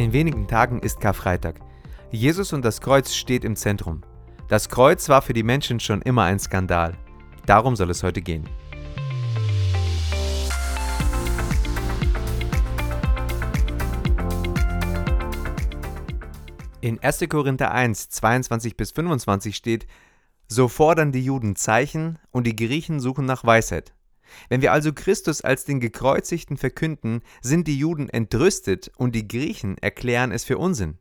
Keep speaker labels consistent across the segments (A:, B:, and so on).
A: In wenigen Tagen ist Karfreitag. Jesus und das Kreuz steht im Zentrum. Das Kreuz war für die Menschen schon immer ein Skandal. Darum soll es heute gehen. In 1. Korinther 1, 22 bis 25 steht, So fordern die Juden Zeichen und die Griechen suchen nach Weisheit. Wenn wir also Christus als den Gekreuzigten verkünden, sind die Juden entrüstet und die Griechen erklären es für Unsinn.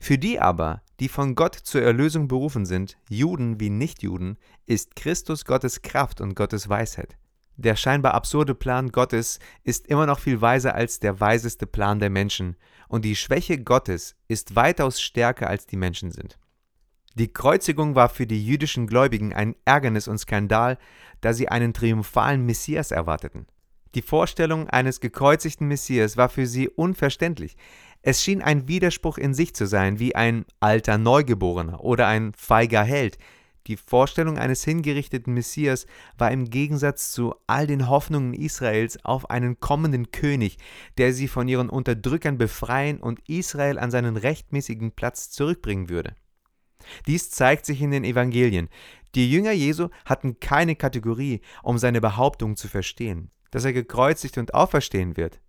A: Für die aber, die von Gott zur Erlösung berufen sind, Juden wie Nichtjuden, ist Christus Gottes Kraft und Gottes Weisheit. Der scheinbar absurde Plan Gottes ist immer noch viel weiser als der weiseste Plan der Menschen, und die Schwäche Gottes ist weitaus stärker als die Menschen sind. Die Kreuzigung war für die jüdischen Gläubigen ein Ärgernis und Skandal, da sie einen triumphalen Messias erwarteten. Die Vorstellung eines gekreuzigten Messias war für sie unverständlich. Es schien ein Widerspruch in sich zu sein, wie ein alter Neugeborener oder ein feiger Held. Die Vorstellung eines hingerichteten Messias war im Gegensatz zu all den Hoffnungen Israels auf einen kommenden König, der sie von ihren Unterdrückern befreien und Israel an seinen rechtmäßigen Platz zurückbringen würde. Dies zeigt sich in den Evangelien. Die Jünger Jesu hatten keine Kategorie, um seine Behauptung zu verstehen, dass er gekreuzigt und auferstehen wird.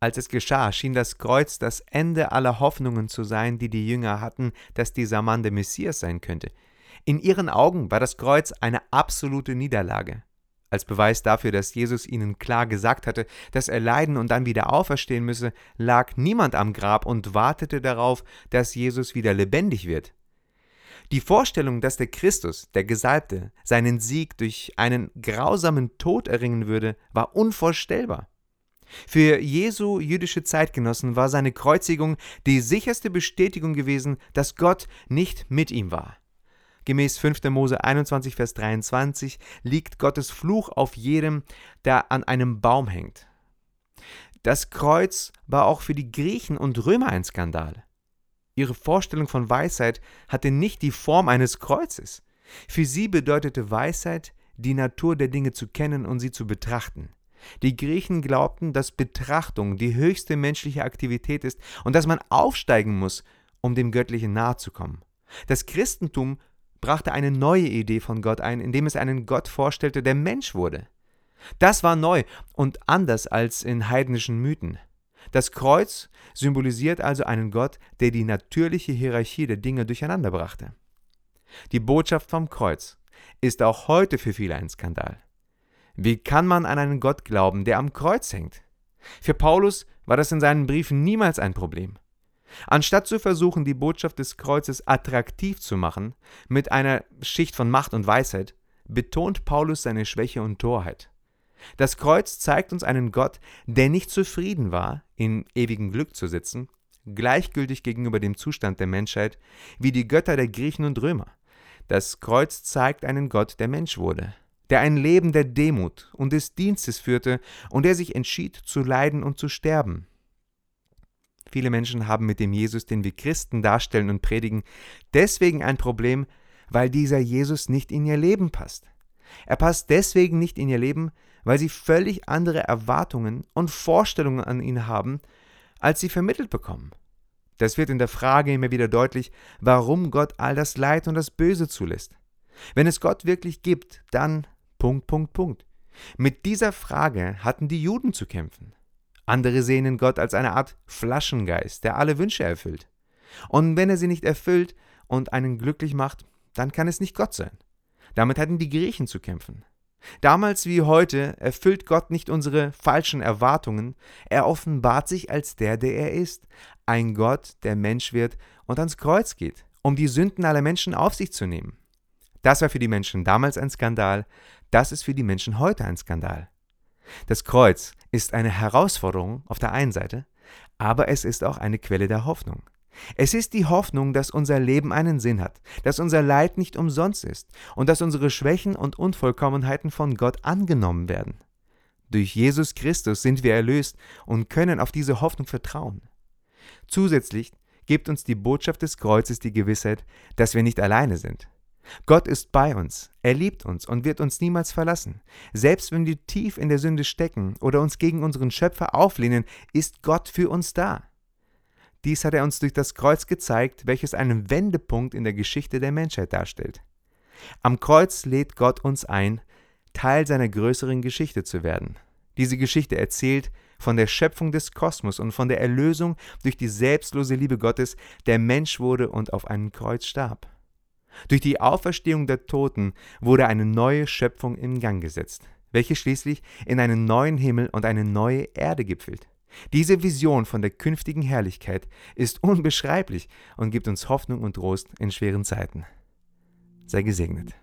A: Als es geschah, schien das Kreuz das Ende aller Hoffnungen zu sein, die die Jünger hatten, dass dieser Mann der Messias sein könnte. In ihren Augen war das Kreuz eine absolute Niederlage. Als Beweis dafür, dass Jesus ihnen klar gesagt hatte, dass er leiden und dann wieder auferstehen müsse, lag niemand am Grab und wartete darauf, dass Jesus wieder lebendig wird. Die Vorstellung, dass der Christus, der Gesalbte, seinen Sieg durch einen grausamen Tod erringen würde, war unvorstellbar. Für Jesu jüdische Zeitgenossen war seine Kreuzigung die sicherste Bestätigung gewesen, dass Gott nicht mit ihm war. Gemäß 5. Mose 21, Vers 23 liegt Gottes Fluch auf jedem, der an einem Baum hängt. Das Kreuz war auch für die Griechen und Römer ein Skandal. Ihre Vorstellung von Weisheit hatte nicht die Form eines Kreuzes. Für sie bedeutete Weisheit, die Natur der Dinge zu kennen und sie zu betrachten. Die Griechen glaubten, dass Betrachtung die höchste menschliche Aktivität ist und dass man aufsteigen muss, um dem Göttlichen nahe zu kommen. Das Christentum brachte eine neue Idee von Gott ein, indem es einen Gott vorstellte, der Mensch wurde. Das war neu und anders als in heidnischen Mythen. Das Kreuz symbolisiert also einen Gott, der die natürliche Hierarchie der Dinge durcheinander brachte. Die Botschaft vom Kreuz ist auch heute für viele ein Skandal. Wie kann man an einen Gott glauben, der am Kreuz hängt? Für Paulus war das in seinen Briefen niemals ein Problem. Anstatt zu versuchen, die Botschaft des Kreuzes attraktiv zu machen, mit einer Schicht von Macht und Weisheit, betont Paulus seine Schwäche und Torheit. Das Kreuz zeigt uns einen Gott, der nicht zufrieden war, in ewigem Glück zu sitzen, gleichgültig gegenüber dem Zustand der Menschheit, wie die Götter der Griechen und Römer. Das Kreuz zeigt einen Gott, der Mensch wurde, der ein Leben der Demut und des Dienstes führte und der sich entschied zu leiden und zu sterben. Viele Menschen haben mit dem Jesus, den wir Christen darstellen und predigen, deswegen ein Problem, weil dieser Jesus nicht in ihr Leben passt. Er passt deswegen nicht in ihr Leben, weil sie völlig andere Erwartungen und Vorstellungen an ihn haben, als sie vermittelt bekommen. Das wird in der Frage immer wieder deutlich, warum Gott all das Leid und das Böse zulässt. Wenn es Gott wirklich gibt, dann Punkt, Punkt, Punkt. Mit dieser Frage hatten die Juden zu kämpfen. Andere sehen in Gott als eine Art Flaschengeist, der alle Wünsche erfüllt. Und wenn er sie nicht erfüllt und einen glücklich macht, dann kann es nicht Gott sein. Damit hatten die Griechen zu kämpfen. Damals wie heute erfüllt Gott nicht unsere falschen Erwartungen, er offenbart sich als der, der er ist, ein Gott, der Mensch wird und ans Kreuz geht, um die Sünden aller Menschen auf sich zu nehmen. Das war für die Menschen damals ein Skandal, das ist für die Menschen heute ein Skandal. Das Kreuz ist eine Herausforderung auf der einen Seite, aber es ist auch eine Quelle der Hoffnung. Es ist die Hoffnung, dass unser Leben einen Sinn hat, dass unser Leid nicht umsonst ist und dass unsere Schwächen und Unvollkommenheiten von Gott angenommen werden. Durch Jesus Christus sind wir erlöst und können auf diese Hoffnung vertrauen. Zusätzlich gibt uns die Botschaft des Kreuzes die Gewissheit, dass wir nicht alleine sind. Gott ist bei uns, er liebt uns und wird uns niemals verlassen. Selbst wenn wir tief in der Sünde stecken oder uns gegen unseren Schöpfer auflehnen, ist Gott für uns da. Dies hat er uns durch das Kreuz gezeigt, welches einen Wendepunkt in der Geschichte der Menschheit darstellt. Am Kreuz lädt Gott uns ein, Teil seiner größeren Geschichte zu werden. Diese Geschichte erzählt von der Schöpfung des Kosmos und von der Erlösung durch die selbstlose Liebe Gottes, der Mensch wurde und auf einem Kreuz starb. Durch die Auferstehung der Toten wurde eine neue Schöpfung in Gang gesetzt, welche schließlich in einen neuen Himmel und eine neue Erde gipfelt. Diese Vision von der künftigen Herrlichkeit ist unbeschreiblich und gibt uns Hoffnung und Trost in schweren Zeiten. Sei gesegnet.